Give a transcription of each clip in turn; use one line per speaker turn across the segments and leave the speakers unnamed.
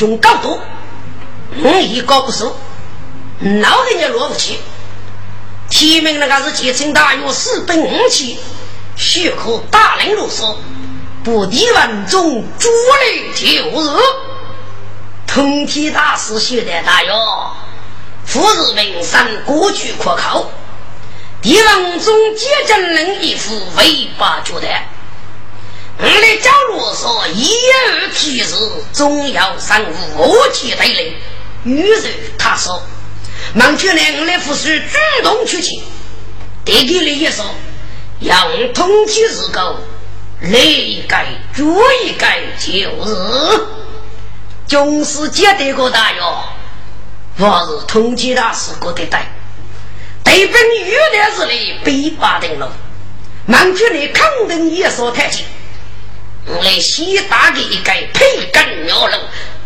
穷高度，我一个不收，老人家落不起。提名那个是结成大约四百五起，许可大人如说，不敌万众，主力就是。通天大师写的大哟，富士名山过去可靠，帝王中接真人一副尾巴觉得。我的角落说：“一而提示，总要上五级对垒。”于是他说：“忙去呢，我的护士主动出击。”弟弟里也说：“用通气日狗，来一改，做一改，就是。”总是接得过大哟，我是通缉大师过得带，对本玉的日里被扒定了。忙去呢，肯定也说太轻。来西大的一个培根鸟笼，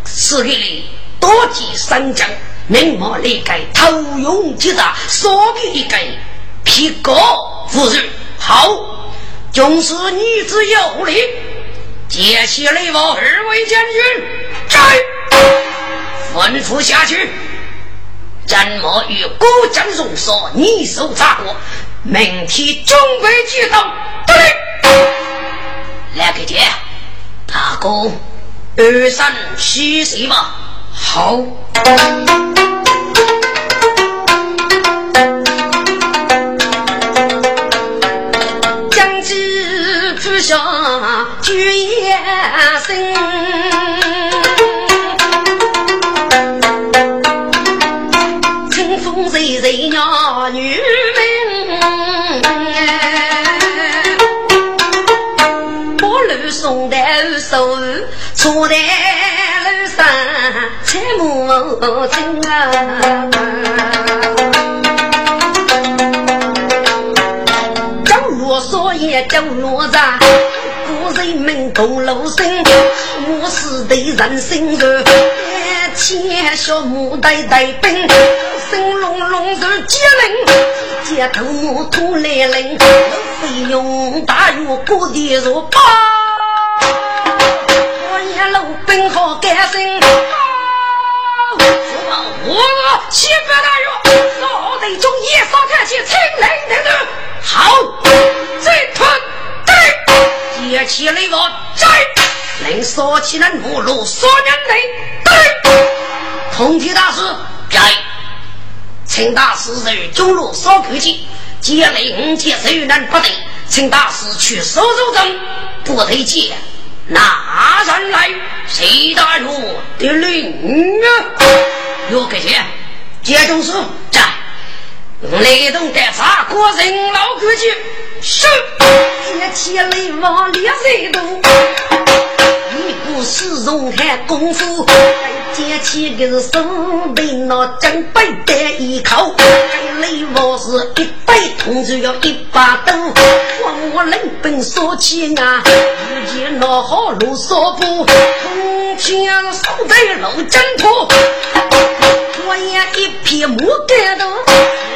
是给你多吉三江，明末那个头用结扎，说给一个皮革夫人好，就是女子有礼，接起来我二位将军，在吩咐下去。怎么与郭将军说？你手咋过？明天准备接到，对。来个姐，大哥，二三七岁吧。好。
将军不下举眼神，春风吹吹鸟女送的手，坐在路上采木青啊。走路说也走路站，古人们同路声，我是对人生的。千小木呆呆兵，生隆隆是机灵，街头木头来人，费用大约过的如八。本好干身，
我七百大员，老队中一扫看起，清雷等等。好，再团对，接起来我摘，能扫起那木路扫人类对。通天大师在，请大师在中路烧口气，接雷五接手难不得，请大师去收收灯，不得接。拿人来？谁打入的令啊？有给钱？接中书在。雷动的啥？国人老规矩。是。接起来往里谁都？一不是容汉功夫。接起个是手背那正背的一口。雷王是一百铜就要一把刀。我冷本说起啊，如今那好路说不，从前守在路征途，我也一匹木杆头，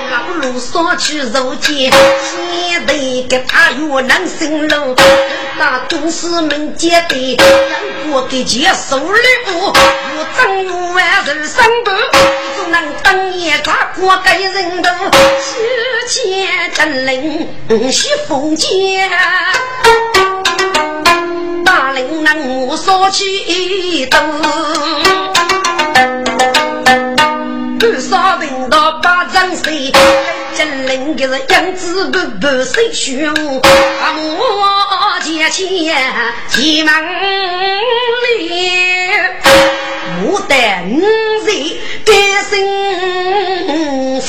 老路说去如今，现在给他越南生路，那都是门接的，我给接收礼物，我正有万人三百，只能当年他过给人头，世间真人是封建。大林能无所起灯，多少兵到八丈深，金陵可是英姿不勃英雄。啊，我借钱急忙里，我等谁？单身夫。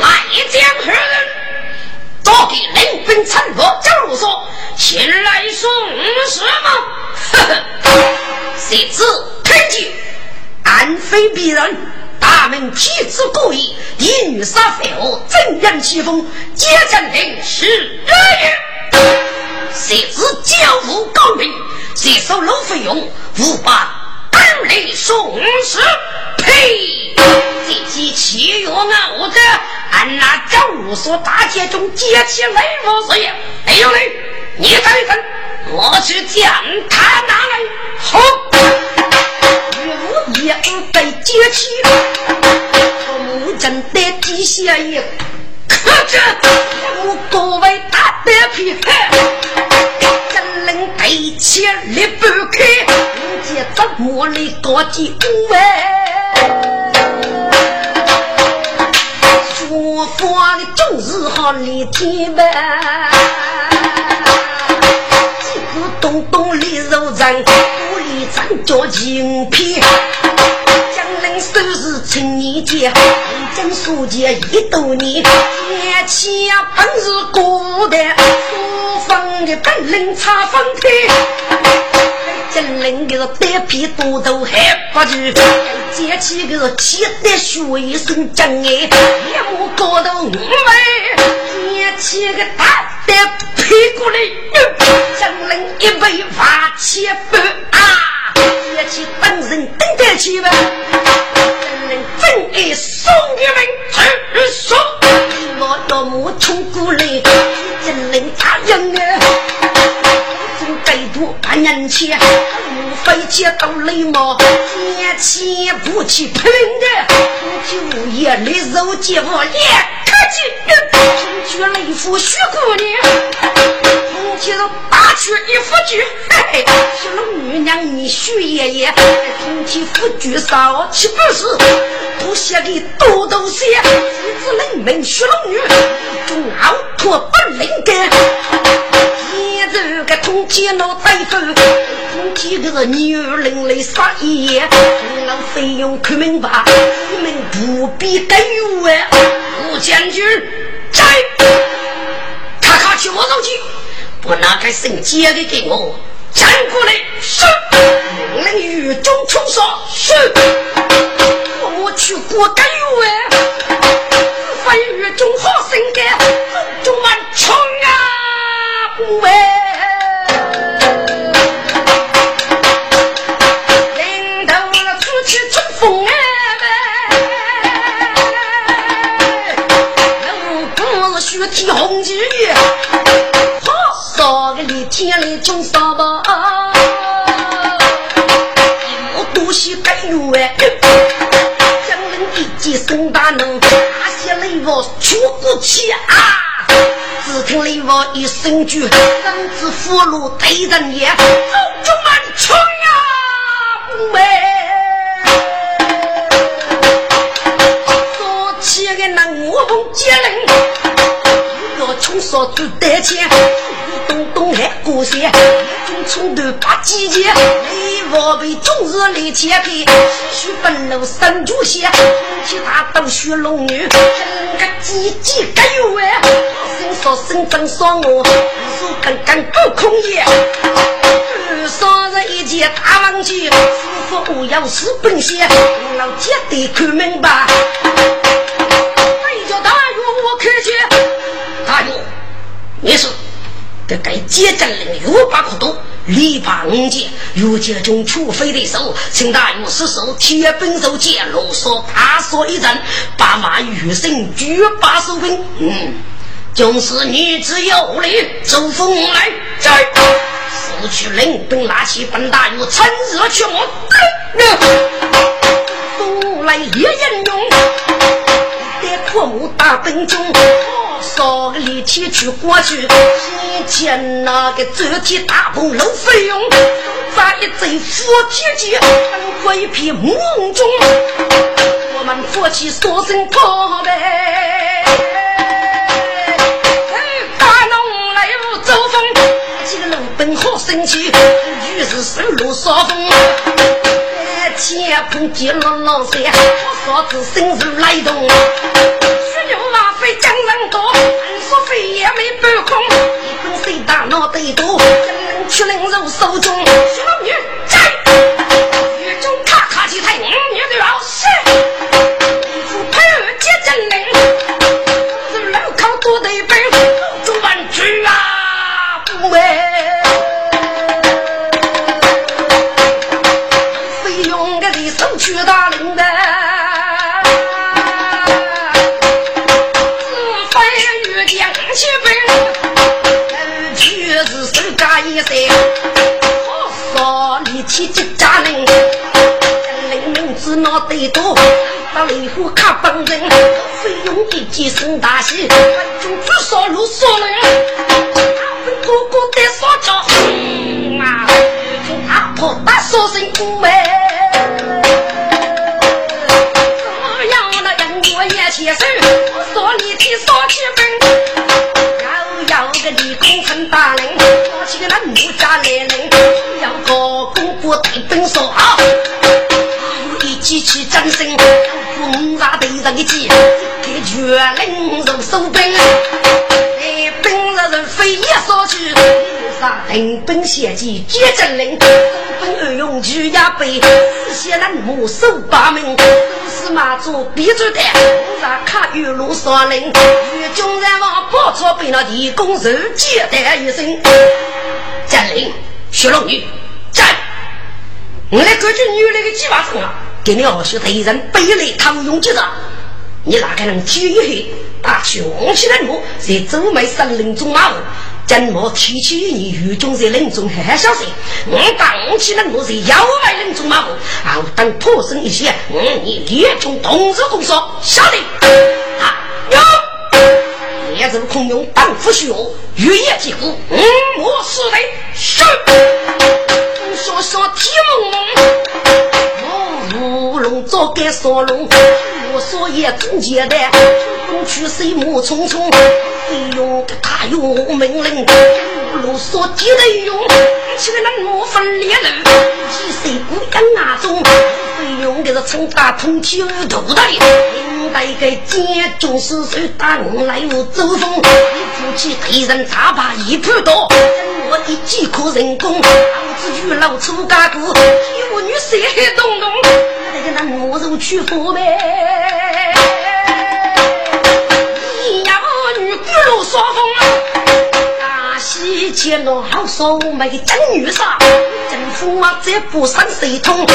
来，将人，多给两分钞票，就说前来送什么？呵呵。谁知听见暗非鄙人，大门体质故意，一女杀废物，正阳起风，接阵令是日月。谁知教父高明，谁收路费用，无把二雷送死。呸！这些七月啊，我这俺那赵武所大街中接起雷武师爷，哎呦嘞，你等一等，我去将他拿来。好，岳武一被接起，木真的地下也，可这我各位大德皮。一切离不开，人间怎么来高级五哎？说话的总是好立天呗，几个东东里肉人，屋里咱叫金皮。江南收拾青年节，历经书记一多年，年轻本是古代。放的本领差风天，金陵个单皮多头还不住，捡起个气得血生真哎，一目高头五枚，捡起个大的屁股来，金陵一杯花千半啊，捡起本人等得起吧，金陵真爱送你们去送，我要么冲过来，金陵他人啊。半年前，无非接到雷毛，年前不去喷的，不去夜里肉接我脸，可气，听去雷府徐姑娘。今日打去一副局，嘿嘿，小龙女娘你徐爷爷，从前副局少岂不是？不写给多多些，一子灵门徐龙女，中奥托不灵根，一这个通缉老大夫，通缉个女人来杀爷，老费用看明白，你们不必干预啊！吴将军在，咔咔去我手机。我拿开圣接的给我，站过来是，命令狱中冲杀是，我去过干预哎，非狱中好生干，中满冲啊喂。天来中上吧，我多些干预哎，江人一见宋大能，大些雷王出过气啊！只听雷王一声句，让子俘虏对人也，走中满冲呀！喂，说起个那我红接人，要冲杀最得钱。东东还过山，一冲头把季节，雷王被终日来切开，唏嘘愤怒三足线，空气大刀血龙女，整个鸡鸡该有哎，声说声真说我，手刚刚不空也，二人一见大王去，师傅我要是本仙，老姐得看明白，你说。这该接战令有把可多，力拔五剑，越界中出飞的手，请大勇失手，铁本手剑，啰嗦怕说一阵，把马余生举把手兵，嗯，就是女子有礼，走风来在，失去领兵，拿起本大勇，趁热去我，风来也英勇，得阔木大本中。少个力气去过去，先见那个周天大鹏露飞涌，再一阵火铁剑，灯火一片梦中，我们夫妻说声告别。大龙来如走风，几个龙灯好生气，于是手路扫风。天空接落落山，我嫂子生如来动。半空。一根水大脑袋多，江人
血淋肉手中，喜，本血迹皆真灵，本二用举压背，四些人目手把门。马祖闭着的，红纱卡玉露双林，与军人王跑出被那地公手接待一声。战令，雪龙女，战！我来根据女那个计划中啊，给你二叔敌人背来唐勇接着，你哪个能举一黑，打去红起来路，在周眉森林中马虎路。怎么提起你狱中在林中还小心？我当起了我在妖外林中马虎，啊，等脱身一些，我你列中同日共说，晓得？啊，有。列阵空用当夫婿哦，月夜几乎，嗯，我是的，是。说说天蒙蒙，我该烧龙，我说也中结的，东去西木匆匆。哎呦，他有命令，啰嗦几内容，起来那莫分裂了，几岁不养那种，费用的是称大通气无头的，应该给建中四岁打我来我走风，一夫妻敌人差把一盘多，我的几颗人工，儿子与老出家姑，一妇女谁动动，那个那我肉去佛呗。路说风，大西前路好说没真女杀，政府啊这不上谁通？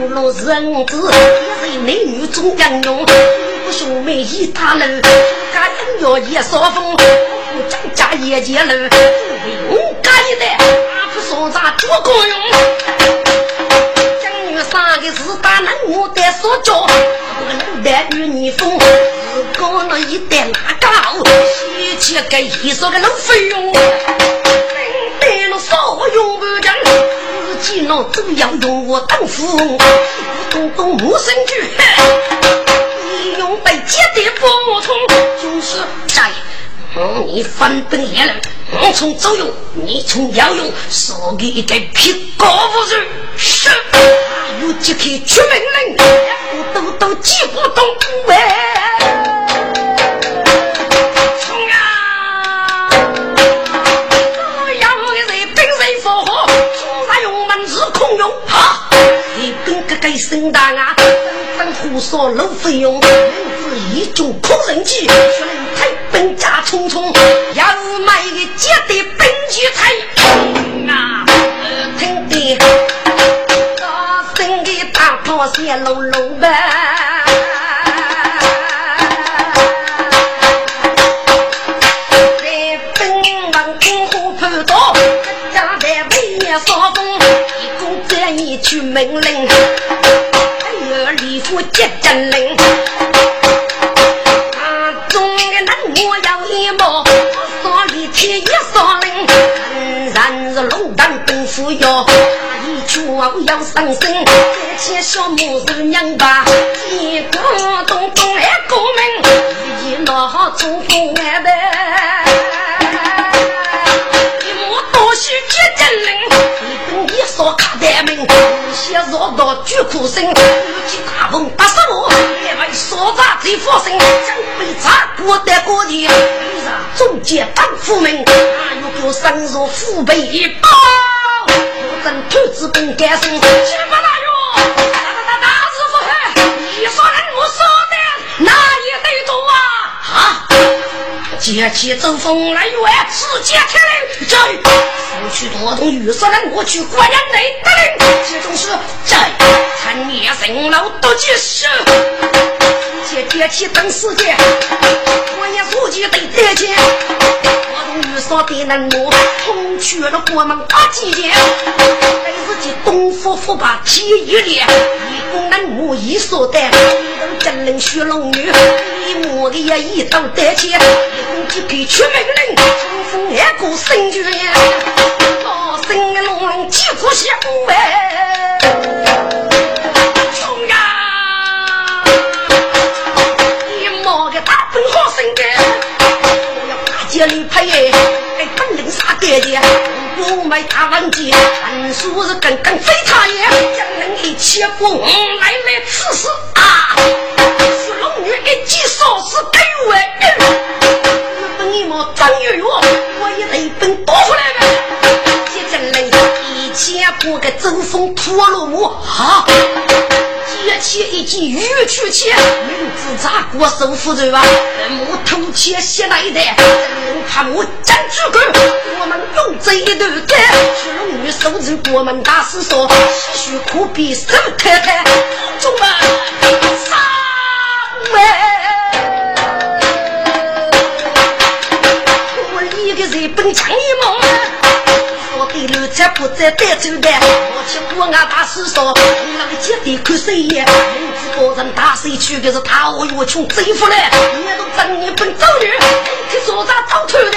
五路人子也是男女中央用，不兄妹一大楼，家人要也说风，我张家也结楼，我家一代阿不说啥做公用，三个是大男我得说教，不能带与你疯。搞了一袋拉高，西去给一手个老费用，带了少用不讲，自己老都要用我当富翁，东东木生句，你用被接的不通，就是在嗯你翻本也了，我从左右，你从右用，说给一个屁高不是，是，有几口出命令，我都都记不动喂。一声大啊，纷纷胡说漏费用，名字一种苦人计，说人太本家匆匆，要是买个接的本具菜啊，听的大声的大炮响隆隆呗，在本王公虎盘刀，家在为也扫风，一共这一句命令。我接真灵，啊，中的人我要一毛，我里天也少灵，人是龙胆功夫要，一脚要上身，这些小母子娘吧，一个东东来过门，一闹好中风来呗，一摸多是接真灵。你说卡得门，先绕道巨苦声，有几大风打死我，也没
所在最发生，将被查过的过的，遇上中介当夫命，又叫深入父辈一包，我真兔子本该生，七八大哟，大大大大说人我说的，那也得多啊，啊，接起走风来远，世界天灵，在夫去多动雨色人，我去国人内得令，这种事在参灭神老多结事。接接起等世界，我也估计得得钱。我同遇上的人我同去了国门八几年，但是这东府府把七一列，一公人我一说的，一等真人学龙女，一模的也一刀得钱，一公就给出命人，冲锋二过生军，老生的龙龙几乎相哎。领杀爹爹，我没大问题，本书是刚刚飞他也，将人一切过来来此事啊！是龙女一计少是给我，日本一毛张月月，我也得本多出来呗。这将人一切过个周风陀罗木啊！接起一记玉去切，名字咋过手扶着吧？木头切写来的，他木真主根，我们用这一段干，去龙女手指国门大师说，唏嘘苦逼手太太，中门上门，不再带走的，我去国外大师说，那个姐弟看谁呀？名字高人大谁去？可是他我越穷贼富来，你都真你本走女，去说啥走出的？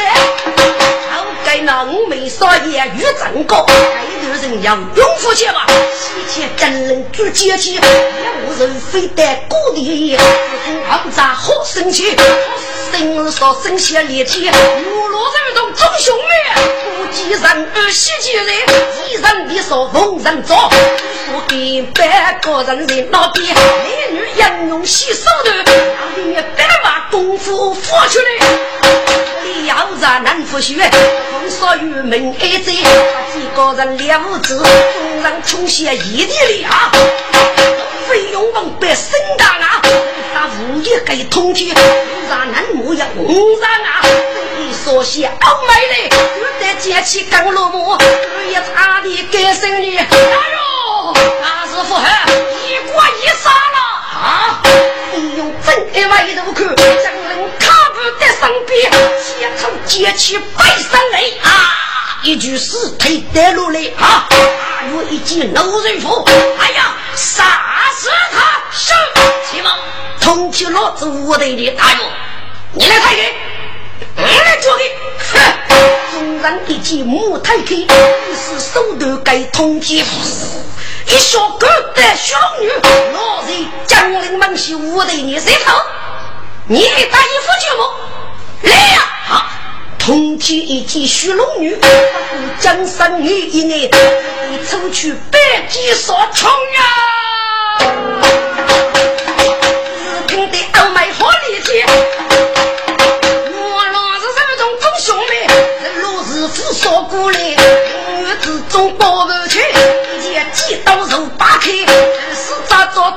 好该那五眉少爷与真高，该头人要永福去吧？西天真人做阶级，一无人非得故地，二咋好生气？生说生下裂天，五路人中中兄妹。几人？二十几人，一人的说逢人做，说给百个人人老边，美女应用洗手的，让你白把功夫付出来。你要在南府学，风说与门爱在，几个人两五子，众人穷些一地里啊，费用往百生大啊，他无业给通天，让南木要红上啊，说些傲慢的。捡起钢罗木，一擦的给生女。哎呦，大师傅，一过一杀了啊！你用正的外头看，将人卡不在身边，先从捡起背上来啊！一具尸体带落来啊！还有一件老人服。哎呀，杀死他！是，起码通缉老子我的的大勇，你来抬给，我来捉给，哼！纵然一记木太开，一是手段该通缉。一小狗的小女，老人江陵门西我的你谁头？你打一副节目来呀！好，通缉一记虚龙女，江山女一年，你抽去百计所冲呀！只凭的傲慢和力气。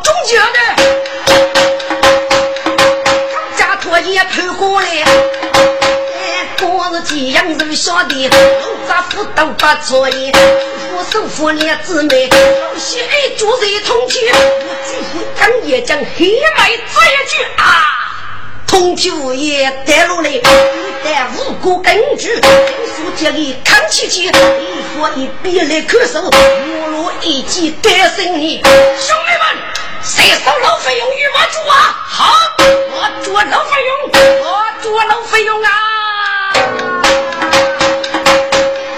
中间的？家托也跑过来，光是这样肉小的，咋不都不错耶？我手扶两姊妹，有些爱做人同情，我几乎刚也将黑麦这一句啊。通缉物业带路来，一带无辜根据，听说这里看起去，一说一笔来看守，我若一记单身你，兄弟们，谁收路费用与我住啊？好，我住老费用，我住老费用啊！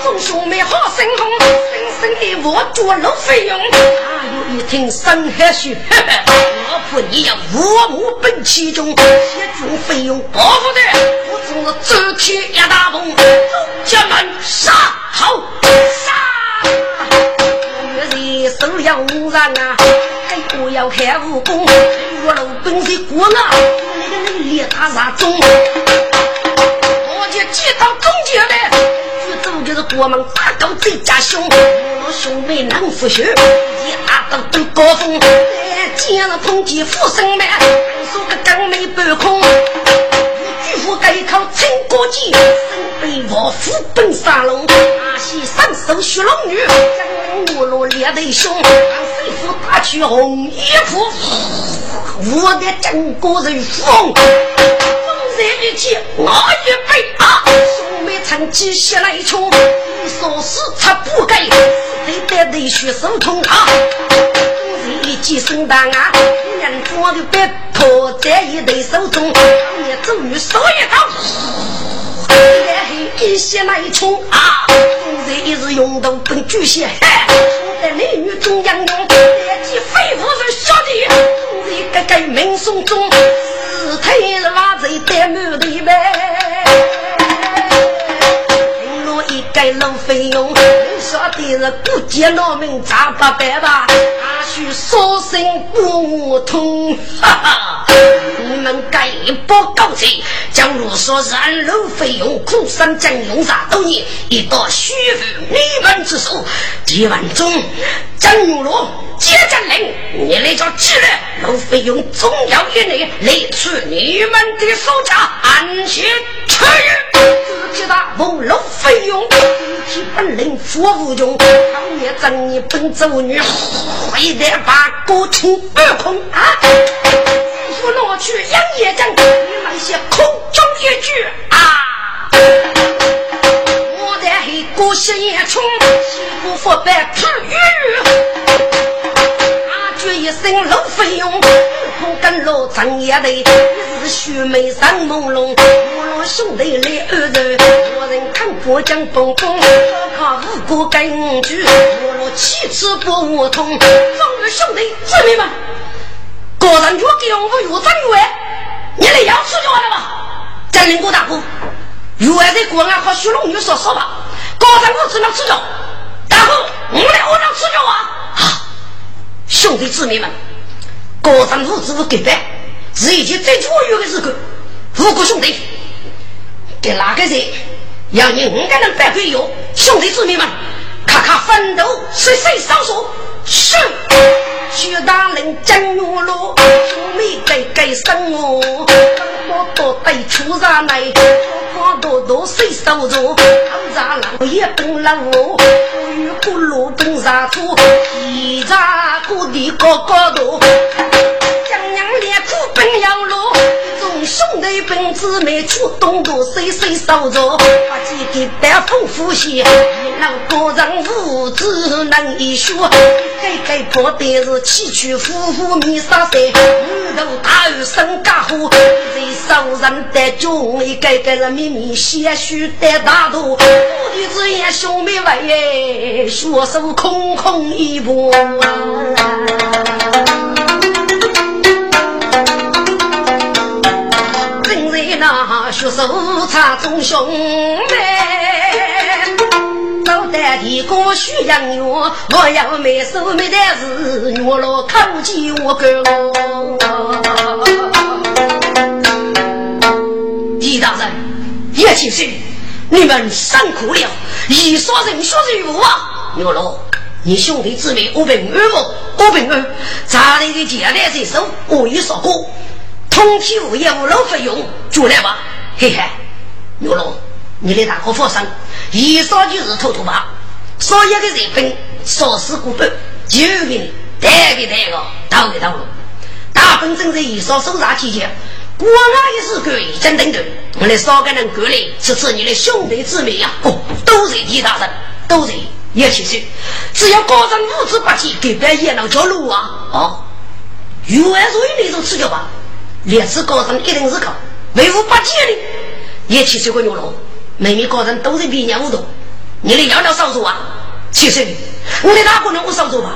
众兄妹好生红，生生的我住路费用。一听山海雪，我怕你要我母奔其中，协助费用包不得，我总是走起一大步，走家门杀好杀，月日手要无人啊，要看武功，我老本是我呢，那个人列他啥中？我就接到中间来，举走就是国门大刀最家凶，我兄妹能服血，一打到都高峰，见了碰见富生门，说个刚没半空。巨富改考陈国基，身背王虎奔沙龙，阿西上手血龙女，将我罗列得凶，让师傅打去红衣服，我的整个人疯。风热一起，我一杯啊，兄妹趁机血来冲，你说是他不该，得得得血手痛啊。一记生当啊，人做的别破在一对手中，也终于手一刀，来黑一血来冲啊！公子一日用刀奔巨蟹，我在男女中央用，连起肺腑是兄弟，公子个个命送中，四腿是瓦贼带满的呗。盖楼费用，说的是不接老命咋不办吧？阿须说声不通，哈哈！你们该不高起，将如说燃楼费用苦山将用啥多年，一道虚付你们之手。几万中，张玉罗接着令，你来叫几人？楼费用总要一内来出你们的手下，安心吃。自己大无楼费用。体本领服无穷，他也正你本走女，回来把歌唱二空啊！夫拿去杨业将，你那些空中一句啊！我在黑歌写也穷，西不佛白吃鱼。一生老费用，苦跟老张也得，一是须眉上朦胧，我老兄弟来二人，我人看过江风风，靠五谷根据，我老七次不无通，众位兄弟姊妹们，个人若给我有真元，你来要出就完了吧？占领过大哥，原在国安和徐龙女说说吧，个人我只能吃掉，大哥，我来我能吃掉啊！兄弟姊妹们，高山父子给办，是以前最卓越的时刻。五个兄弟，给哪个人要你五个人办会友？兄弟姊妹们，看看奋斗是谁上手？是徐大人真懦弱，兄妹该该生我，我多带出上来，我多多谁手中？他家老爷等了我。与葫芦灯上出，一扎谷地高高头，江娘连苦奔要路，众兄弟奔姊妹出东渡，谁谁守着？把几个大风呼吸，一老高人无知难以说，该该破的是崎岖夫妇米沙山，女头大雨生家伙，谁受人的中，一个个是秘密些许的大度，我的子也兄妹为。血手空空一波，血手插中兄妹，走在地沟需养我，我要没手没得事，我老靠近我哥我。狄大人，叶先生，你们辛苦了，一说人说人无啊。牛老，你兄弟姊妹我平安不？我平安。咱里的简单身手，我已说过，通体无业务老费用，就来吧。嘿嘿，牛老，你的大哥放心，一说就是偷偷吧。说一个人分，说事过半，就给你带给带个，道给道路。大本正在一说搜查期间，国安也是可以真等等，我来少个人过来，支持你的兄弟姊妹呀。哦，都是李大人，都是。叶先生，只要高人五子八戒给别人那条路啊！哦，原来属于那种吃脚吧？列次高人一定是靠维护八戒的。叶先生个牛肉，每名高人都是比人无多，你的要料少做啊？七岁，我的大姑娘我少做吧？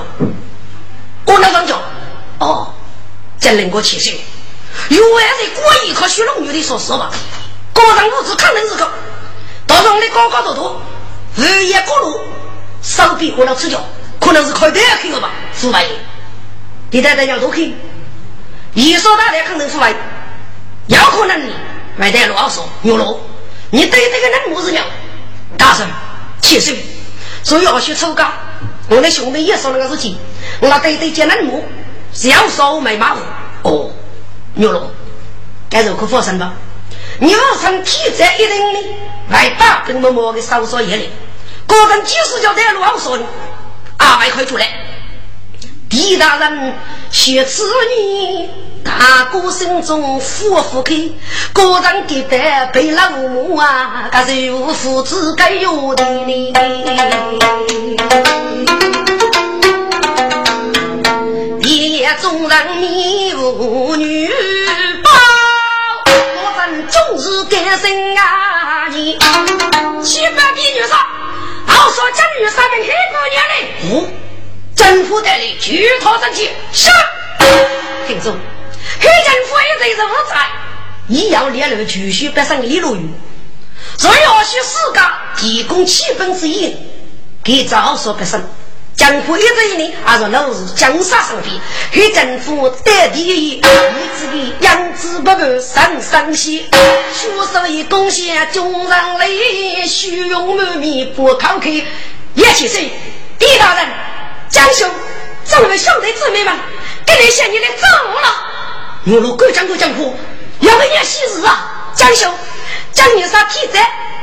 我那张脚，哦，真能过先生，原来是过一颗血龙女的说实话，高人五子肯定是靠，到时候你高高多多，日夜过路。手臂过了吃脚，可能是开得开了吧？腐败，你带带要多去。一说大的可能腐败，有可能外带老说牛肉，你对这个人么子了？大声，七岁，所以要学抽高。我的兄弟也说那个事情，我对对见人母，小说没马虎。哦，牛肉，该如何发生吧？牛生体质一定的，外八跟默默的搜索一类，个人几十叫带路好说的，阿外快出来。狄大人学子女，大哥心中呼呼开，个人给得被老母啊，可是无父子该有的哩。夜中人迷无女包，我等终日干生啊你，七百比女杀，好说这女杀的很多年嘞。哦。政府带领举头三尺，是。听众黑政府也在是无在，一要列入继续北上的李路云。所以我需世界提供七分之一给早说北上。江湖一直以来还是老是江山上边，黑政府得第一，一直的养子不够上上西，学生一贡献中上来，虚荣满面不慷慨，叶先生，狄大人。江兄，众位兄弟姊妹们，给你向你的走了。我路过江过江湖，要个年喜日啊！江兄，江女士体质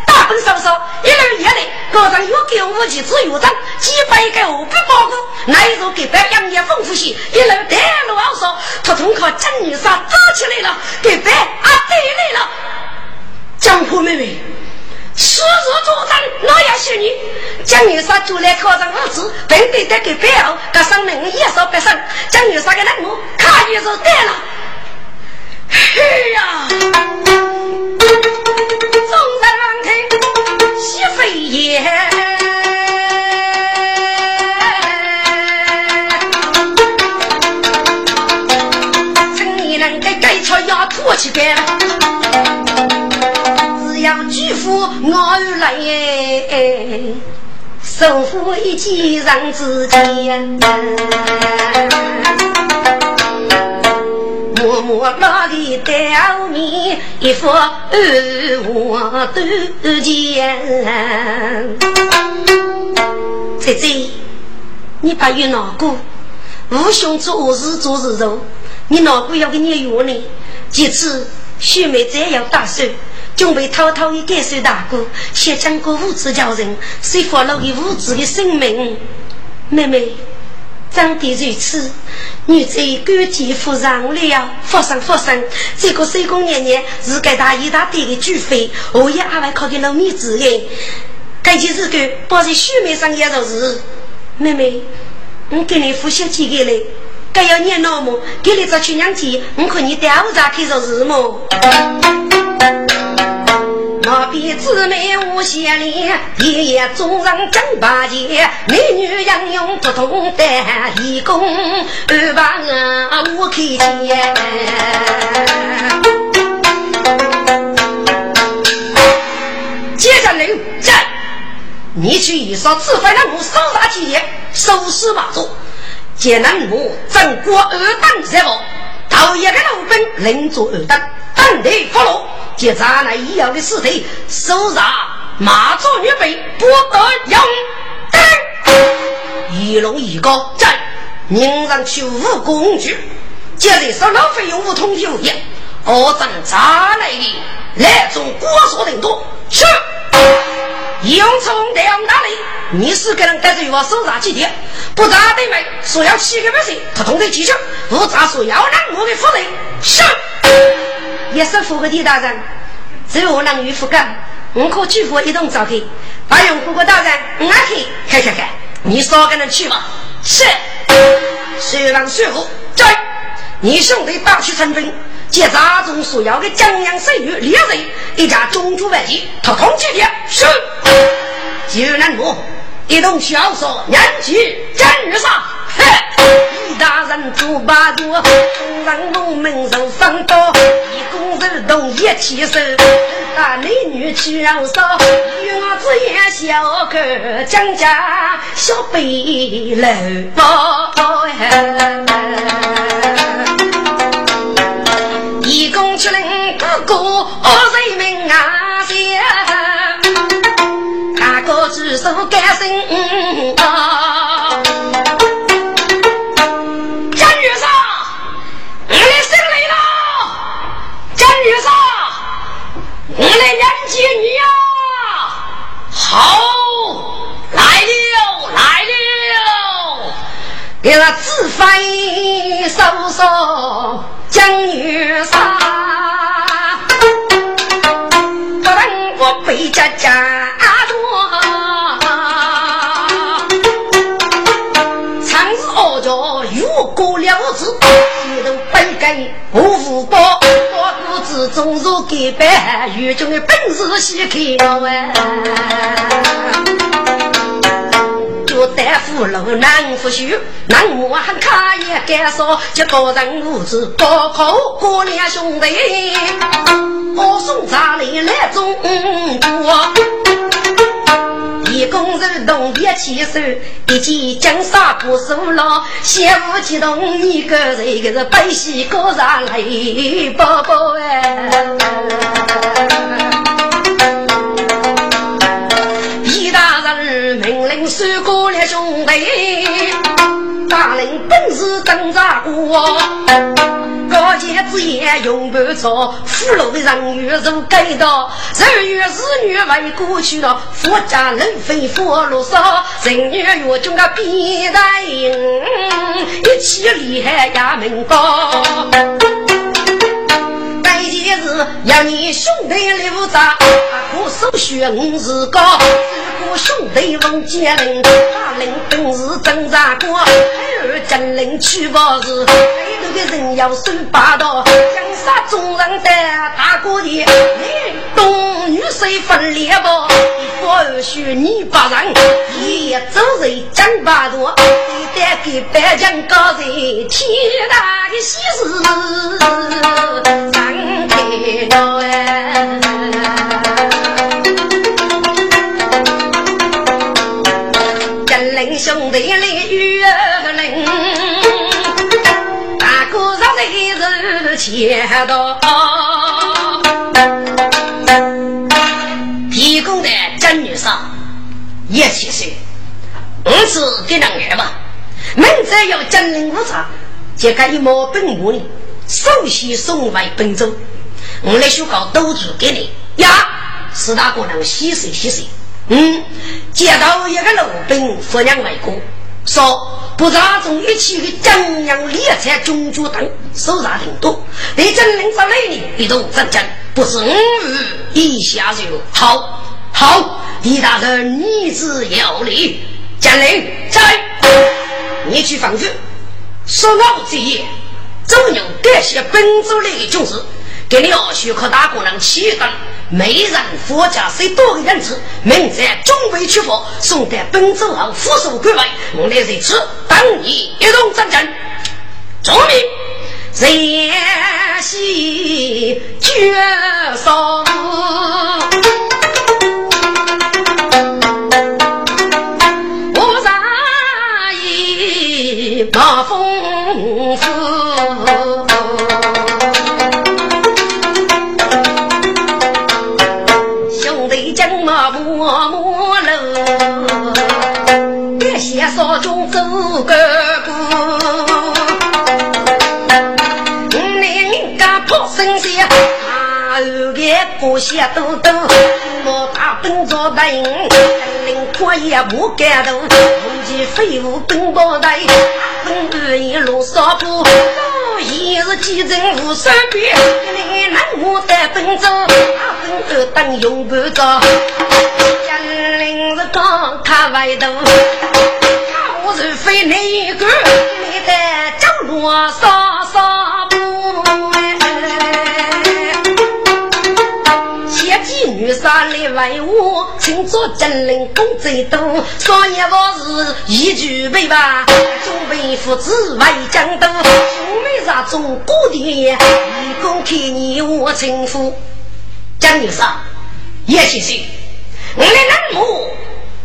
大本少少，一路夜来，高上有给武器自由长，几百个五百包裹，那一座给白杨叶丰富些，一路带路好说，他从靠江女士走起来了，给白啊带来了，江湖妹妹。私自作战，哪样许你？江女士就来考上儿子，本得得给白后，搁上门也少别生。江女士的任务，卡就对了。嘿呀！众人听，喜飞也。趁你能给该朝要吐起来。要举夫我来，守护一起让自己。默默拉的吊面，一副二我都见。姐姐，你把月拿过，无兄做事做事肉，你拿过要给你用呢。其次，秀妹再要打算。准备偷偷的感受大哥，先将个物质叫人，谁花了个物质的生命？妹妹，长得如此，女在官阶富上了，发生发生。这个三公爷爷是给他一大堆的聚会，我也还会靠给老米子的。感情是个包在书面上也都是。妹妹，我给你复习几个嘞？该要念老么？给你找去娘家，我看你调查去做事么？那边姊妹无邪连，夜夜众人争八戒，美女英勇不同的，一共二百五开钱。接着刘战，你去以上自犯的母搜查企业，收拾马祖，见那母正过二等任务，头一个老兵领着二等，等待俘虏。接咱那一样的尸体，手上马祖女备，不得用。一龙一高在，命人去无工具，接着收老费用无通无业，我正查来的来种国说人多是。用从到哪里？你是个人带着我手上几天，不查对门，说要七个百岁，他同的技巧，不查说要让我的夫人是。也是符合的大人，只有我能与副干，我可举夫一同召开。把用户个大人，我去。看看看，你少个人去吧。是，虽然说服。在，你兄弟打去成兵，接杂中所要的江洋水女两人，一家中主外籍，他同几天是。就能我一同销售，年纪真上。李大人做八度，让农民受伤多，一公手动一起手，大美女去饶少，与我子也小个江家小北楼。
公去领哥哥人民啊些，大哥举手干声啊！
江女士，我来胜利了！江女士，我来迎接你呀！好，来了来了，
给他自飞搜索江女士，不等我背家家多，常日傲娇越过了子，街头本该无福报，我骨子中如给白，狱中的本事先开了大夫老难服虚，难我还卡也敢说，这个人无知，高考过两兄弟，我送茶来来中国。一工人动别起手，一见江山不输了，羡慕激动一个人，个是悲喜高上来，宝宝哎。受过了兄弟，大人本事挣扎过，高见之言用不着，俘虏的人越如该道，人越是女为过去了，佛家人非佛罗少，人越越中个必带赢，一起厉害也门高。那件事要你兄弟留着，我手血五是高。我兄弟王杰林，他领本事挣扎过，孩儿将领去报事，海头的人要守霸道，江山众人的大哥的，女东女西分裂不，一夫二婿你不人，一走人讲八道，一旦给百将高人，天大的喜事。展开了哎。兄弟来与人，大哥上来是切刀。
提供的真女上也七岁，我是给男孩吧。明知要金陵无常，就该一毛本我呢，首先送回本州。我来修稿都主给你。呀，四大姑娘洗水洗水。嗯，接到一个老兵夫人来过，说不查中一起的江洋猎财军主等手上挺多，对真领上来呢，一动真真，不是五一下就好，好，李大人你是有理，江领在，你去防御，说好这夜，周牛感谢本州的军士，给你二叔和大姑娘启灯。每人佛家谁多个人次，明在准备出发，送到本州后扶手归位。我们在此等你一同战阵。遵命。人西绝少，我杀一马风中走个步。我来人家跑神仙，他后边过些兜兜，我大本做大人，领阔也不敢动，红旗飞舞奔波带，本二一路少步。一日几阵无三变，你难我在奔走，阿分二等永不着。江陵是高他外头，我是非你一个，你在角落撒撒布。女杀来为我，请做金陵公最多。商业我是一句背吧，准备父子为江都。兄妹杀中国的，一共看你我称呼。江女士，叶先生，我来南母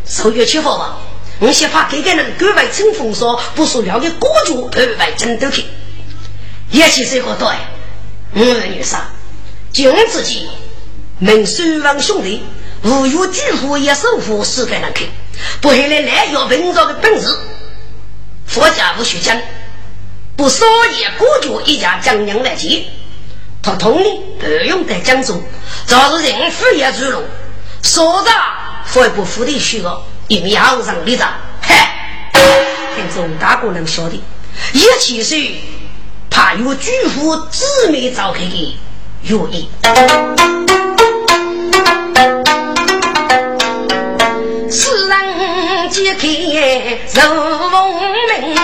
受月去佛吧。我先怕给个人各位称风说，不说了的国主二位真都去。叶先生好多哎，我女杀，君自己，门守望兄弟，无有巨富也守护世界难看，不会来滥用文章的本事。佛家无需讲，不少也国脚一家将娘来接，他统领不用在江中，早是人夫也出路，所长会不服的虚个，因要上立长，嘿，听众大哥能晓得，一起是怕有巨富姊妹召开的原因。
世人皆看如风铃，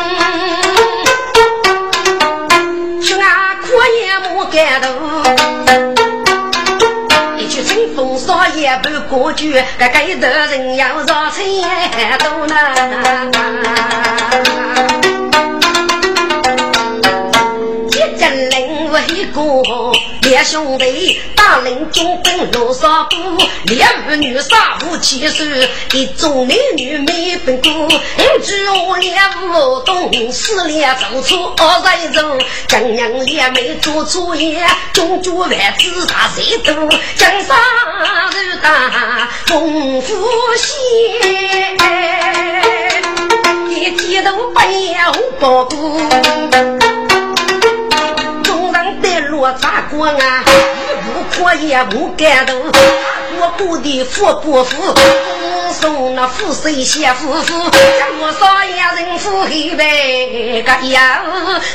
却俺苦也莫感动。少也不过句，个个的人要绕车多呢。为国兄弟，大领中兵罗少部，列儿女杀无七十，一众男女没分过。五举我列无动，四列走出二十人，江娘也没做错业，中举万子大谁多？江山如大丰富些，一天都不要报过。我咋过啊？不可也不感动。我过的富不富？送那富谁先富富？我少爷人富黑白个样？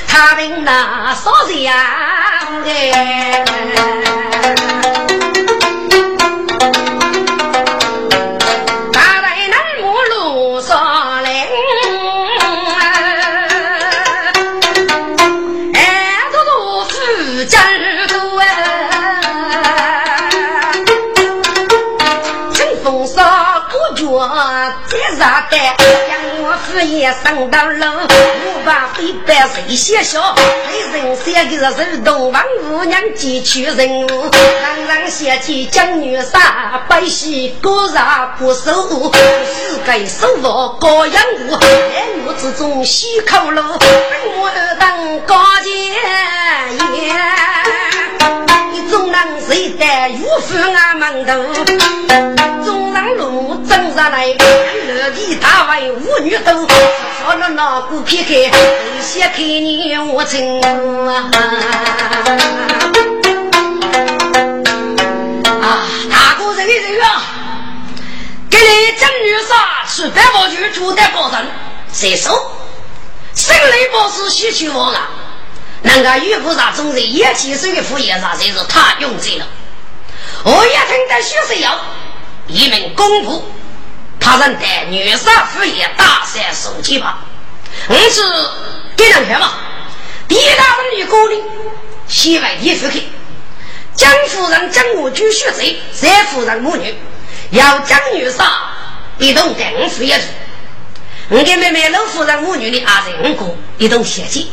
他们那少爷哎。也上到楼，我把飞白谁写小？黑人写的是东方姑娘寄去人物，常常写起江女杀，百姓果然不守，是该守我高阳屋，夜幕之中西口楼，本我当高见能谁带玉夫俺门头，中上路正上来，乐地大为五女都。我那脑骨撇开，先看你我真啊！
啊，大哥人的人啊，给你正女杀是白毛局主的保证，谁说？生来不是西去王啊！那个玉菩萨中人也起手的副业上，才是他用罪了。我也听得徐世尧一门功夫。他人带女杀夫爷大山受气吧，我是给人看嘛。第一大人女高龄，西外一夫去。江夫人江我举血罪，三夫人母女要江女杀，一同带我夫爷去。我给妹妹老夫人母女的阿人哥一同写起。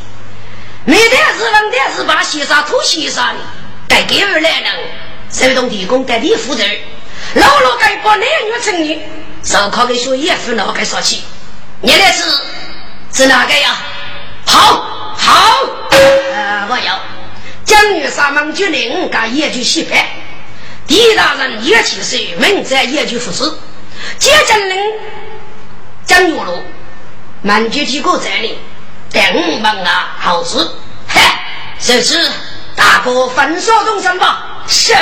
每天是问天是把西沙土西沙的，带给二来人，手动提供带地负责，老老该把男女成女。烧烤的学也分哪个说起？你的是是哪个呀？好，好，呃，我要江女三门决定，干业就西派。狄大人也起手，门在业就服侍。接着人江玉路，满决提过在里，等我们啊好事。嗨，这次大哥焚烧东山吧。是。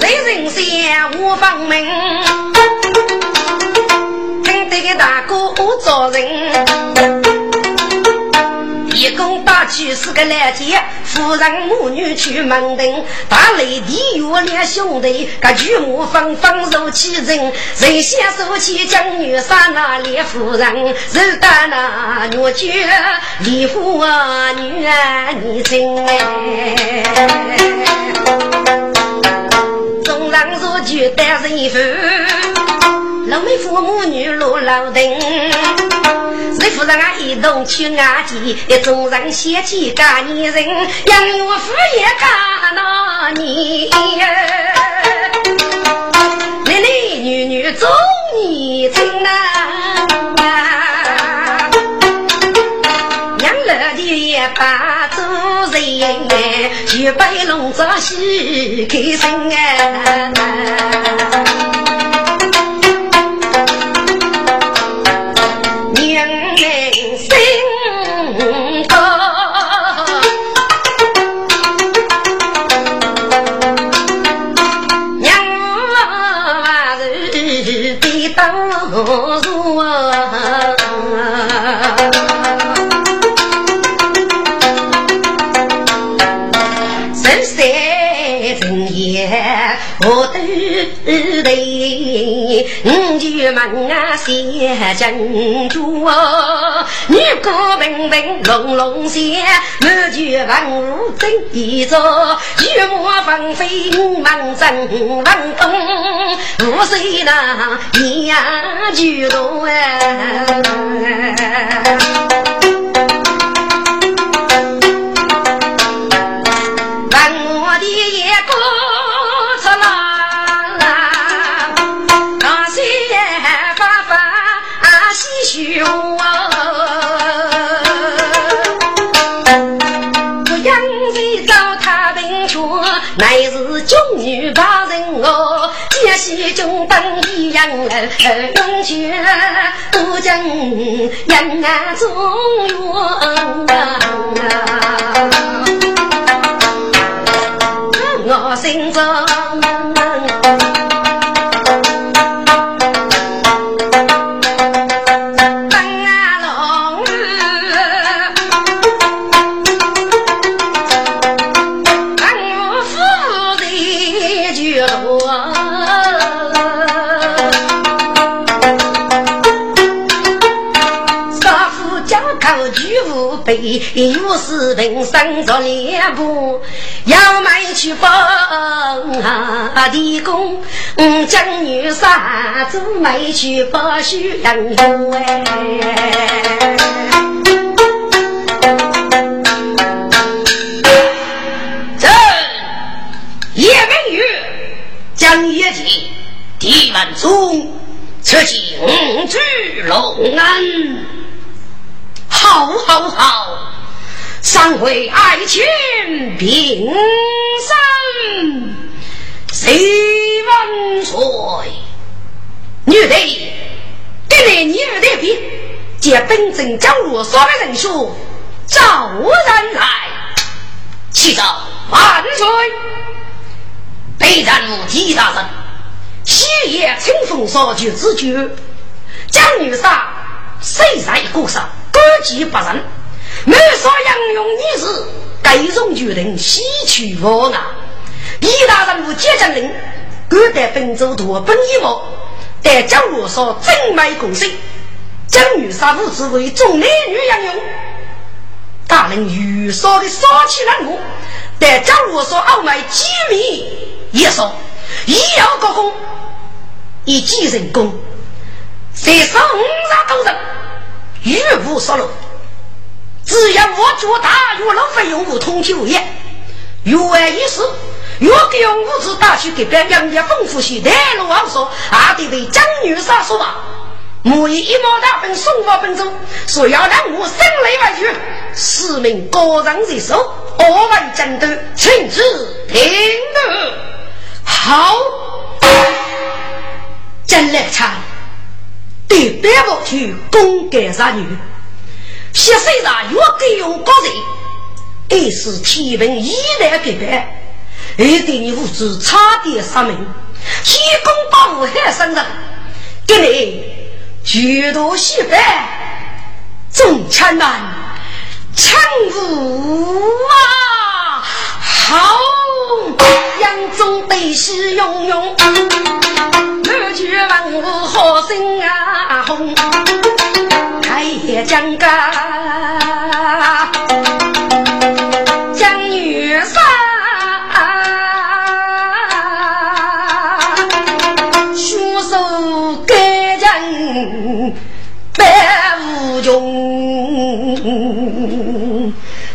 谁人先我放门，听得个大哥我做人。去四个来接，夫人母女去门庭，大雷地月两兄弟，个举目方方如其人，人先手起将女杀那李夫人，肉打那女婿李夫女儿你真哎。众人如举单人妇，老妹夫母女落老丁。日夫人啊一同去外地，众人嫌弃干女人，养我夫也干那你。男男女女做女亲啊，也把主人，举杯龙舟喜开心哎。门啊写珍珠哦，女歌平平龙龙仙，满卷万物真一座，玉墨纷飞满城文东，五岁那年就多哎。西中灯一样儿永绝，都将人啊中原我心中。又是平生做两步，要买去帮地公，将女杀子买去报许人哎。
这叶明玉将业绩地满中，此景居龙安。好好好，三位爱卿平身，谁万岁？女的，跟你女的比，借本镇江路所的人数，召人来，启奏万岁！北战无敌大人，西夜清风所举之举，将女杀，谁在过上？各级不仁，没说杨勇女士，该种决定西去我啊！李大人物接将令，各带本州夺本一毛，在江路上正卖公司，将女杀父子为众男女杨勇。大人遇上的杀气难过，在江路上傲卖机密也说，一要高工，以几人工，谁杀五杀多人。玉无所漏，只要我做大月老费用不通就业，月外一事，越给用物资打去给别人家丰富些，带路好说，还得为张女杀说吧。莫以一毛大本送我本州，说要让我生雷外去，使命个人接受，我万战斗，请旨听得好，真来唱。对别个去公干杀女，血水上越给用高人，二是天平依然改变，而对你无知差点杀命，天公保护海生人，给你举头西北，众枪难，称呼啊，好，杨中悲喜涌涌。满卷文武好生啊红，开业江家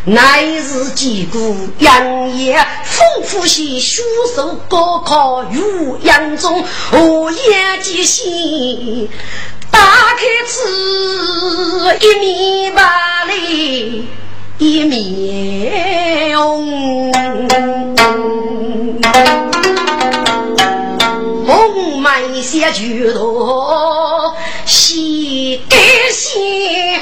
乃是几股杨业，丰富些书手高考如杨中，我眼睛心打开此一米八里，一
面红。梅写菊多喜甘心，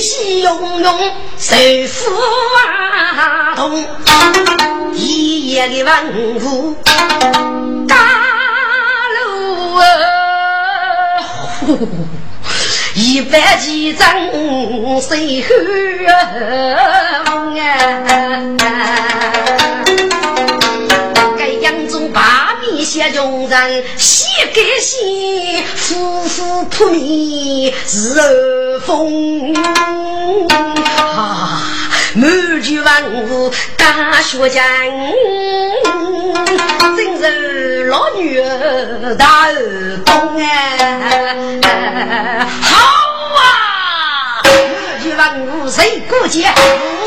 气涌涌受苦啊痛，一夜的万苦大路啊，一百几张谁红啊？扬州把米写穷人，写给写，夫妇扑面日风。啊，满句万物大学讲，真是老女儿大儿公哎，好！满句万物谁过节？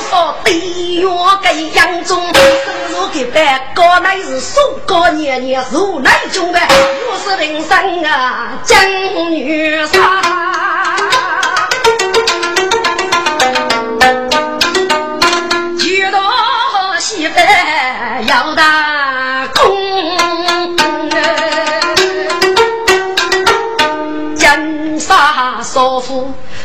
说对月给杨中，生如给白高乃是数高年年如乃中的，我是人生啊，江女杀，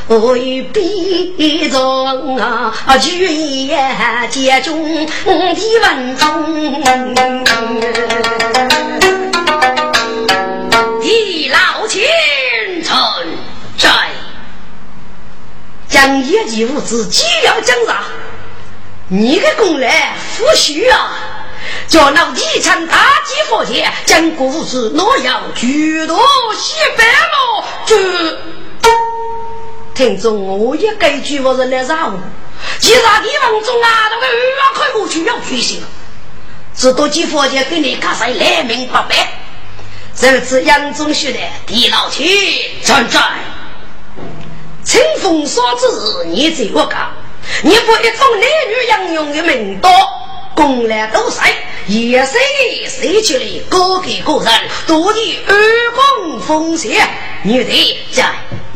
妇。为必中啊，举言接中的文中，
一老千臣在，
将业绩物资既要奖赏，你的功来不虚啊！叫那地产大吉佛前，将物资诺要举多西北路就。听众，我一该句话是来啥物？其他地方中啊，那个二块过去要举行，只多几佛前给你看谁来明白白。这次杨中学的地老七存在，清风所指，你在我讲，你不一种男女杨用的名刀，公来都塞，也是谁去了各给各人，多的二公奉献，你的在。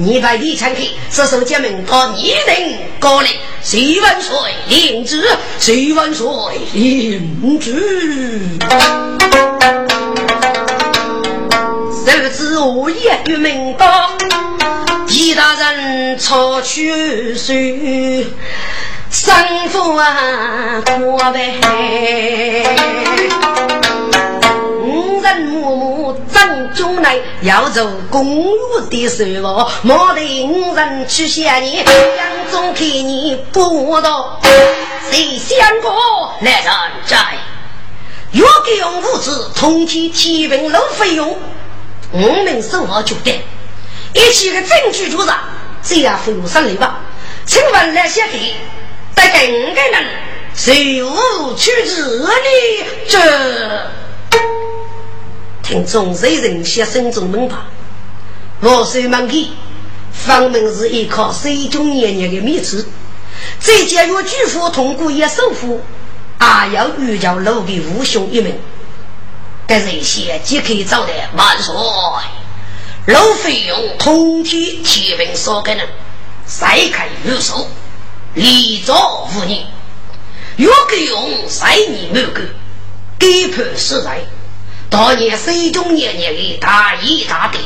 你把李产去，是受家门他一人高嘞，十万岁领旨，十万岁领旨。受之我也与门道，一大人操去水，啊过呗。五人默默争中来，要走公路的时候，莫得五人去想你，杨中看你不到，谁想过来人在？若给用物资，通天天平路费用，我们生活就得一起的证据就是，这样费用上来吧？请问那些给在跟个人，谁无去治理这？听众谁人写心中门吧，我虽门给，方门是依靠水中年年的秘制，再加有巨富通过也首富，还要遇教路的武雄一名，这些即可以找的万岁。路费用通体天平所给人，再开入手，立早无年，若给用三年没够，给判实在。当年水中年年的大义大德，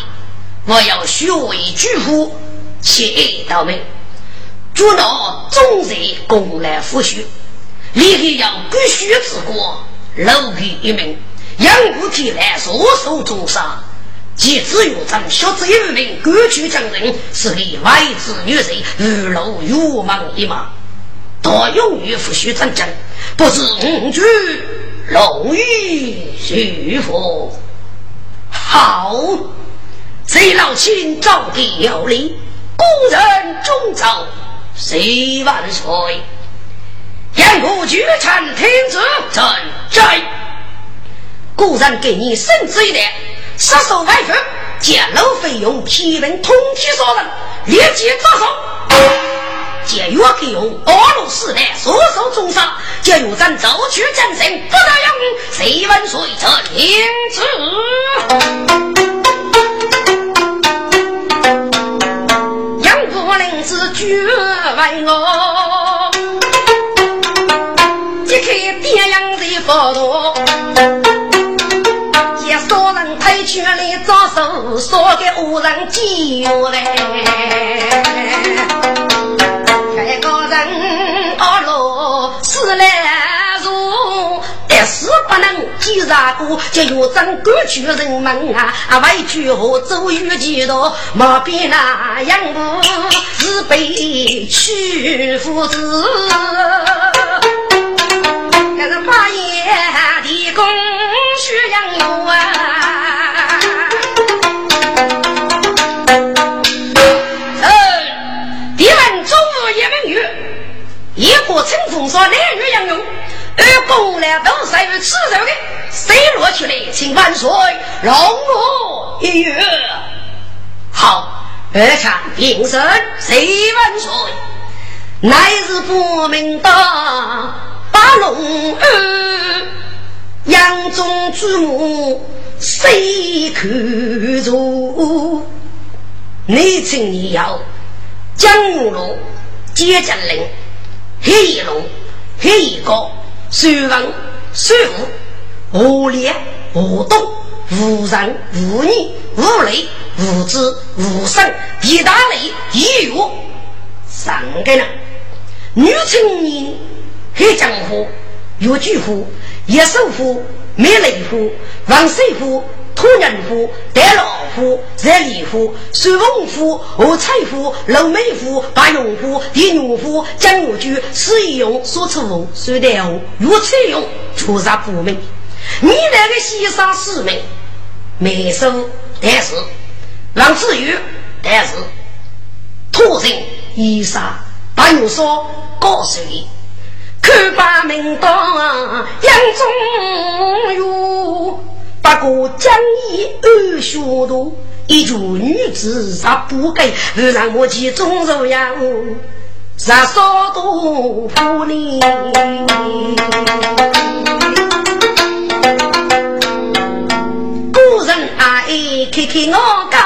我要学为巨富，切到位，做到众人共来扶恤，立刻要必须之国，楼给一名，养护起来，所受重伤，即只有咱学子一名，各取将人，是给外资女人日露月忙一忙，多用于扶恤战争，不知五句。龙玉徐福，好，贼老亲招地有礼，故人中奏，谁万岁？燕国绝臣天子怎在？故人给你圣旨一点，杀手外父，见楼费用，提问通体所人，立即着手。借约克用俄罗斯的所受重伤，就由咱走去战胜，不得用谁问谁这天子。杨国林娘子举为我，说给恶人救来，开个人阿罗死来。是不能记啥过，就要争过去人们啊！啊，为去和周瑜几多，莫比那样不是被屈夫子，那是八爷的公需养有啊！
一个乘风说男女养用。二公呢都是于吃肉的，谁落去了？请万岁容我一月。好，二产平身，谁万岁？乃是不明大八龙儿，杨宗之母，谁可助？你请你要江龙、接江岭、黑龙、黑高。水王、水虎、无烈、无东、无人、无女、无雷、无子、无生，一大类一月三个人。女青年黑江湖，有巨虎、野兽虎、美雷虎、王水虎。土人夫、带老夫、热里夫、水翁夫、何彩夫、楼美夫、白用夫、地牛夫、江武居、施一用、苏出翁、水带红、岳彩用，出杀不明。你那个西沙四名，没收，但是王子玉，但是土人衣裳，把牛说告诉你，看把名当杨宗岳。不过将以二学徒，一句女子杀不该，而让我其中受养，杀少多夫呢？古人爱看看我家，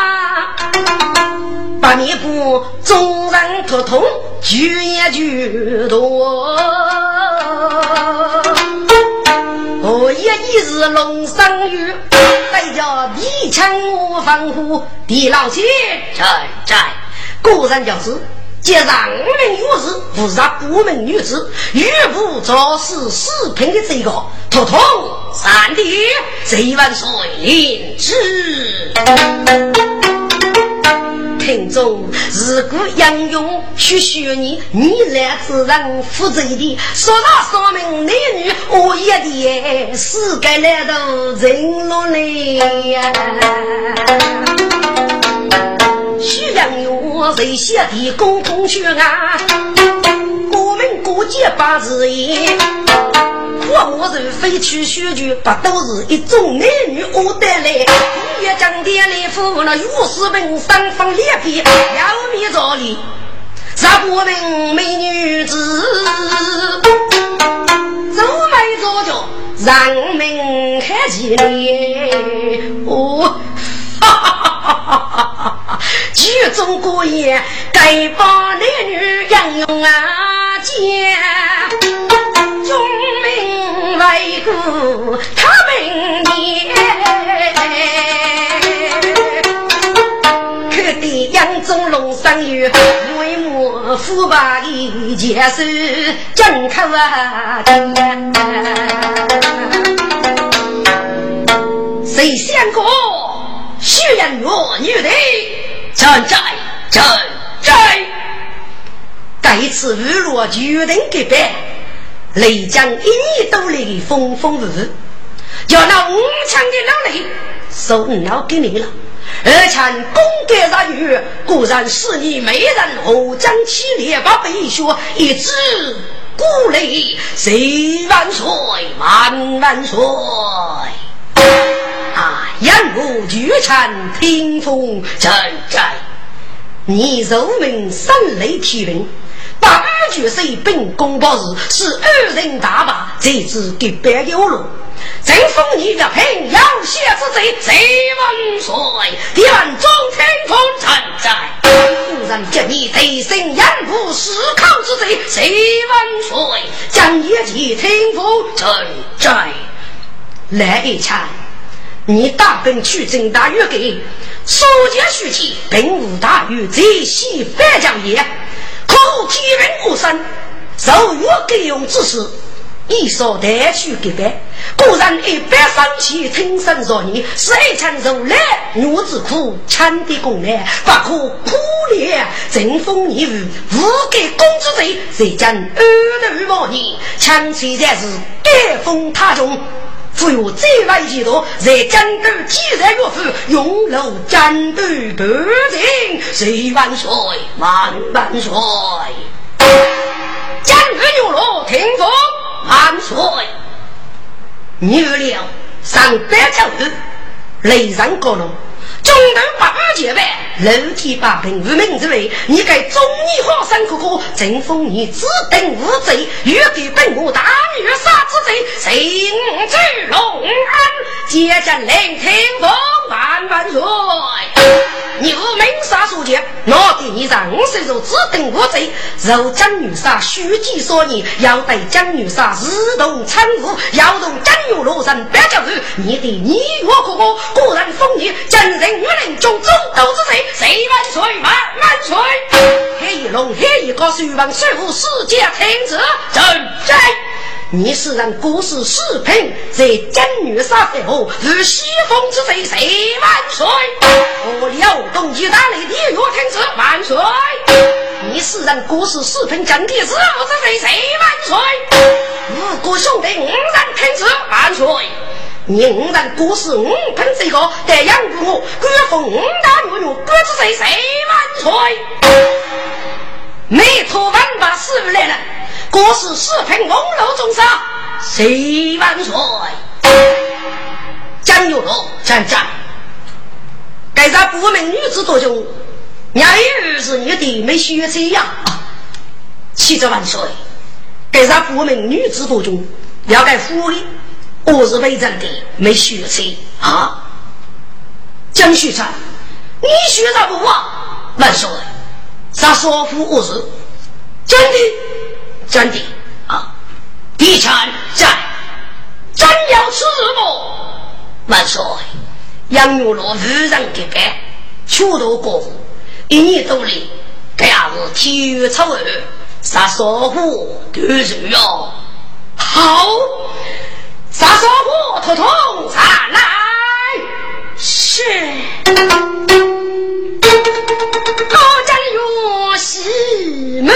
把你不众人头痛，举也举多。一日龙生玉，再叫一枪我防护，地老七
在在。
古人就是，接上门女子，不杀不门女子，玉不做事四品的这个，统统三弟，这一万岁领旨。听众，如果杨勇去学你，你来自然负责的，说到说明男女我一的，世界来都人落来呀。徐杨勇谁写的公共学啊？我们国界八字眼。我我是非去学句，不都是一种男女我带来？越讲点来夫那如是本三方两边要面着哩，啥不明美女子，走没着脚，让门看起来。哦，哈哈哈哈哈哈！剧中过夜，该把男女杨勇啊见。忠为国，他明年。可得杨宗龙生于为母父把的接受进口啊！谁想过许人我女的
站在站在，
这次日落决定给办。雷将一年都来风风雨雨，叫那五强的老雷收了给你了。而且公干大女果然是你美人，后将起烈把背血一直鼓雷谁万岁万万岁！啊，杨武聚餐听风阵阵，你受命三雷提名。八九岁本公报日，是二人大败，这次给白有路。正逢你的平阳县之罪，谁万岁？殿中听风臣在。夫人叫你得胜养父失考之罪，谁万岁？将一骑听风臣在。来一枪，你大兵去征大越给，所见虚气，并无大于这些反将也。可天命无生，受约给用之事。一说带去给白，果然一般生气，听声说你谁曾如来女子苦，强的功来不可苦怜。正风逆雨，无给公之罪，谁将二头望你？强虽然是盖风他中，富有再外几多，在战斗既然若夫，永留战斗不停。谁万岁？万万岁！将军牛罗听风。万岁！牛了上百条路，雷上高楼，中头八百结拜，楼梯八平无名之位。你该忠义好生可可，正逢你只等无罪，欲给本我大虐杀之罪，行至龙安？接着聆听风万万岁！你无名杀所见，我给你让岁数只等无罪。若江女杀虚计说你，要对江女杀自动参悟，要同江女罗成别叫子，你的你我哥哥果然封你真人女人中中都是谁，谁万岁万万岁！黑一龙黑一个，水王谁无世界天子真真。你是让国师视频在将女杀死后与西风之贼谁万岁？我辽东一大雷的岳天子万岁！你是让国师视频将的子儿之贼谁万岁？五国兄弟五人天子万岁！你五人国师五喷这个在养育我，官封五大岳岳国之贼谁万岁？没错，万把师傅来了。国师视频梦楼中杀，谁万岁？江有龙站站，该咱不明女子多凶？伢儿是你的弟妹学车呀？七十万岁！该咱不明女子多凶？要该府里，我是为人的没学车啊？江旭川，你学啥不啊？万岁！啥说服我是真的？真的啊！地产在，真要吃不？万岁！杨玉罗无人给办，全都过户，一年多里，这样子体育超二，啥少户都是哟。好，啥少户统统上来。是。高家有喜门。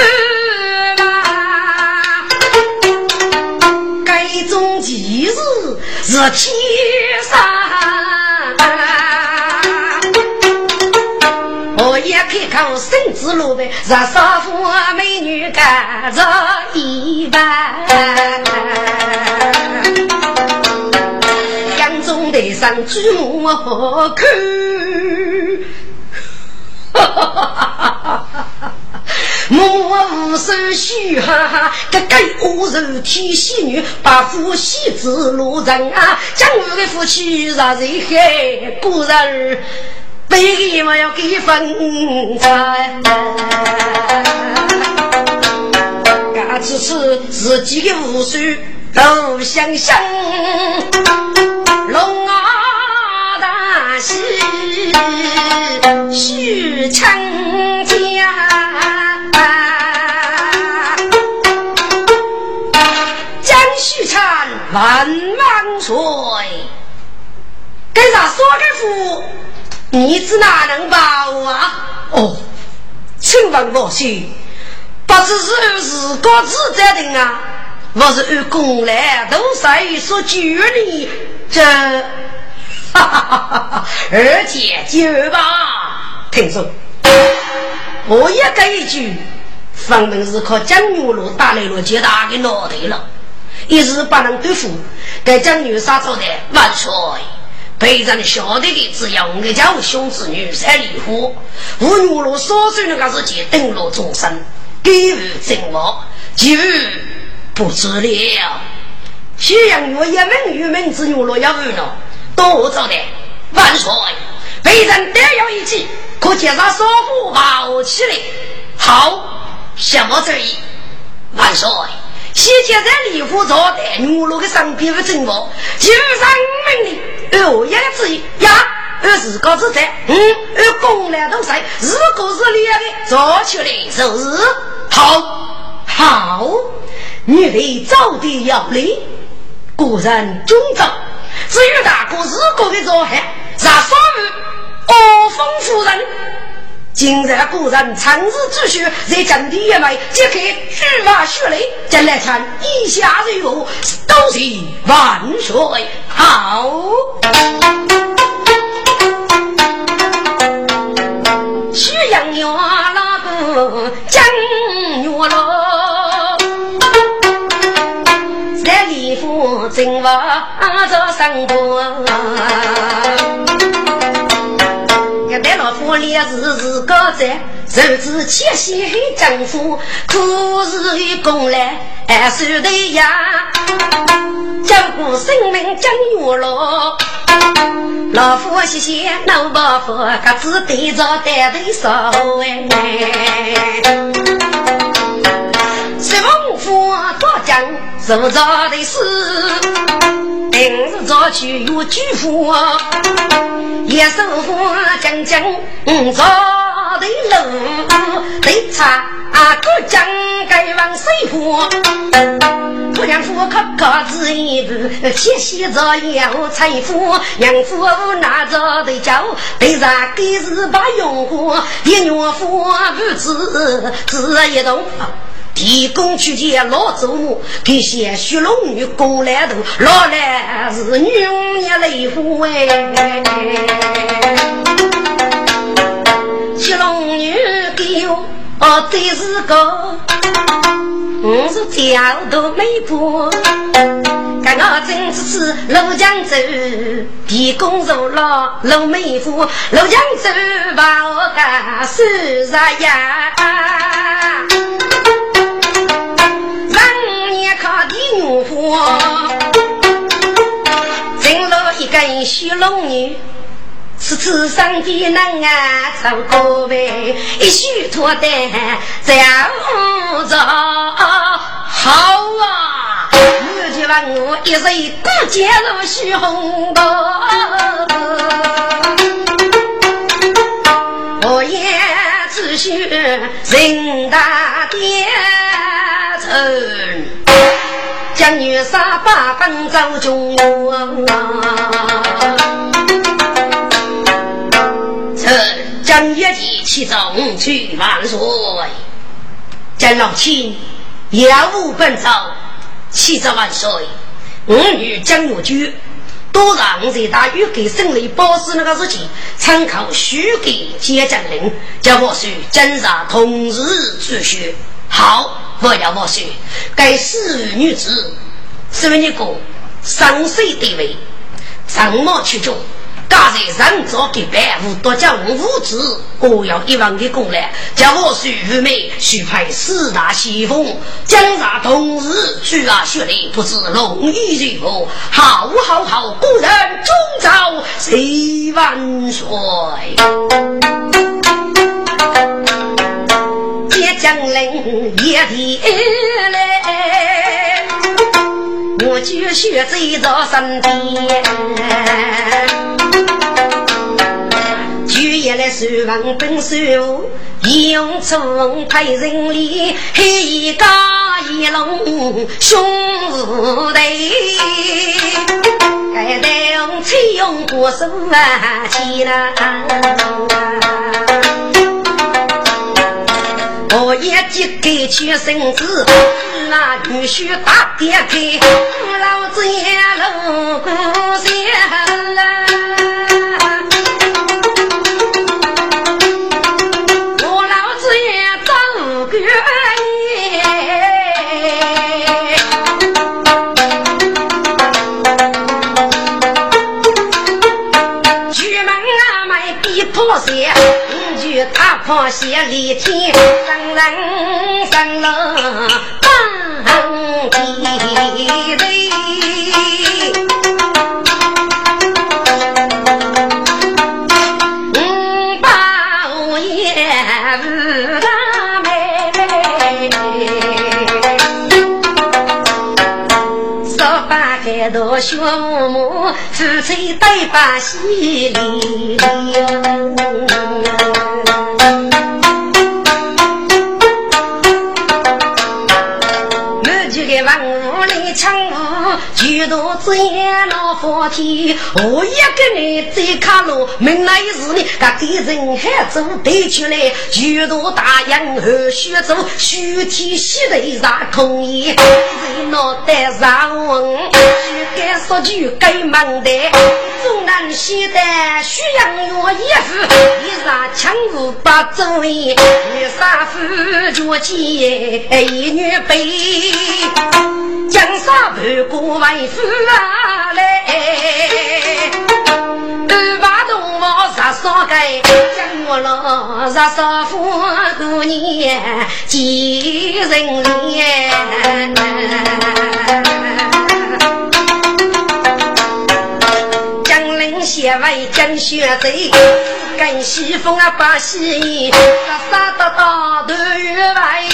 是天上，我也开口生子路呗，让少妇美女干着一半。江中台上举目看，哈哈哈哈哈哈。我无手虚哈哈，个个恶人天仙女，把夫妻子路人啊，将我的夫妻让人害，果然背给我要给分财。嘎此次自己的无数都想想，龙啊大喜许成家。万万岁！跟上说给夫，你子哪能报啊？哦，请问老兄，不知是按自个自在定啊，还是按公来都谁所拘你？这，哈哈哈哈哈！二姐就吧，听说，我也跟一句，分明是靠江牛路打来了接大的脑袋了。一时不能对付，该将女杀走的万岁！陪着晓得的只有我家兄子女才离婚，我女罗所说那个事情登陆终身，给予正我，就不知了。西洋月一门玉门之牛罗要问了，多早的万岁，被人逮要一计，可见他说服好起来。好，什么主意？万岁，先前在李府招待牛罗的上边的正我，就上门里二爷的旨意呀。二自个子在，嗯，二公来都在，如果是两个做起来就是好，好，你得早点要来，果然中招。至于大哥如果的做害，让双鱼阿峰夫人，今日果然长日之需，在江底一脉揭开巨马血泪，将来看一下如何，都是万岁好。
徐阳月那个江月罗，在里府正话做生活。一代老夫烈士是高在，受之千辛丈夫，苦日的功来还算得呀，救过生命将我牢。老夫谢谢老伯父，各自对着带头说哎。十王府多讲做着的事，平日早去有举夫，也手夫讲讲做的路，对茶各讲该往谁负？姑娘夫可可子一步，七夕着要财富，娘夫拿着的酒，对上给是把用户，一娘夫不知知一动，提供去见老祖母，给些许龙女过来头，老来是女也雷夫哎，七龙女给我。哦，这是个，我是家都没婆，刚刚正是是庐江走，地公入了老妹夫，庐江走把我干收拾呀，女夫，进了一根小龙女。此次上边能啊，走过呗，一须脱单在屋着，好啊！我就问我一岁不见如许红豆，我也只需人大点头，将女杀八分走中
正月节气中去万岁，见老亲业务奔走，气着万岁。我女江月居，多让在大玉给省里保释那个事情，参考许给接将令，叫我说正上同日出学。好，我要我说，该死女子，是为你个上岁地位，上马去中。刚才上早给白无多将五子各要一万的功来，叫我徐玉梅许派四大先锋，江上同日去啊血泪，不知龙衣如何？好好好，故人终朝谁万岁？
接将令也提来，我就学这着身边。夜来守望本守，一用冲派人力，黑一高一龙兄弟，该得用采用国手啊起来。一揭开全身子，那女婿大爹开，老子也露骨相了。破鞋，五句大破鞋，李天。人上了当地的。多学木木，夫妻对把戏里。举头只眼老佛天，我一个人？在卡路，明来是你，各地人海走对出来，举头大洋和徐州，徐天西头上空烟，人脑袋上问，须该说句该忙的，东南西北需要我衣服，一上枪子把周一，一上夫脚尖一女背，江山盘古为夫啊嘞，二把动我十三盖，将我了十三夫过年几人年。江陵县为江雪贼，跟西风啊把西，他杀得大头月外。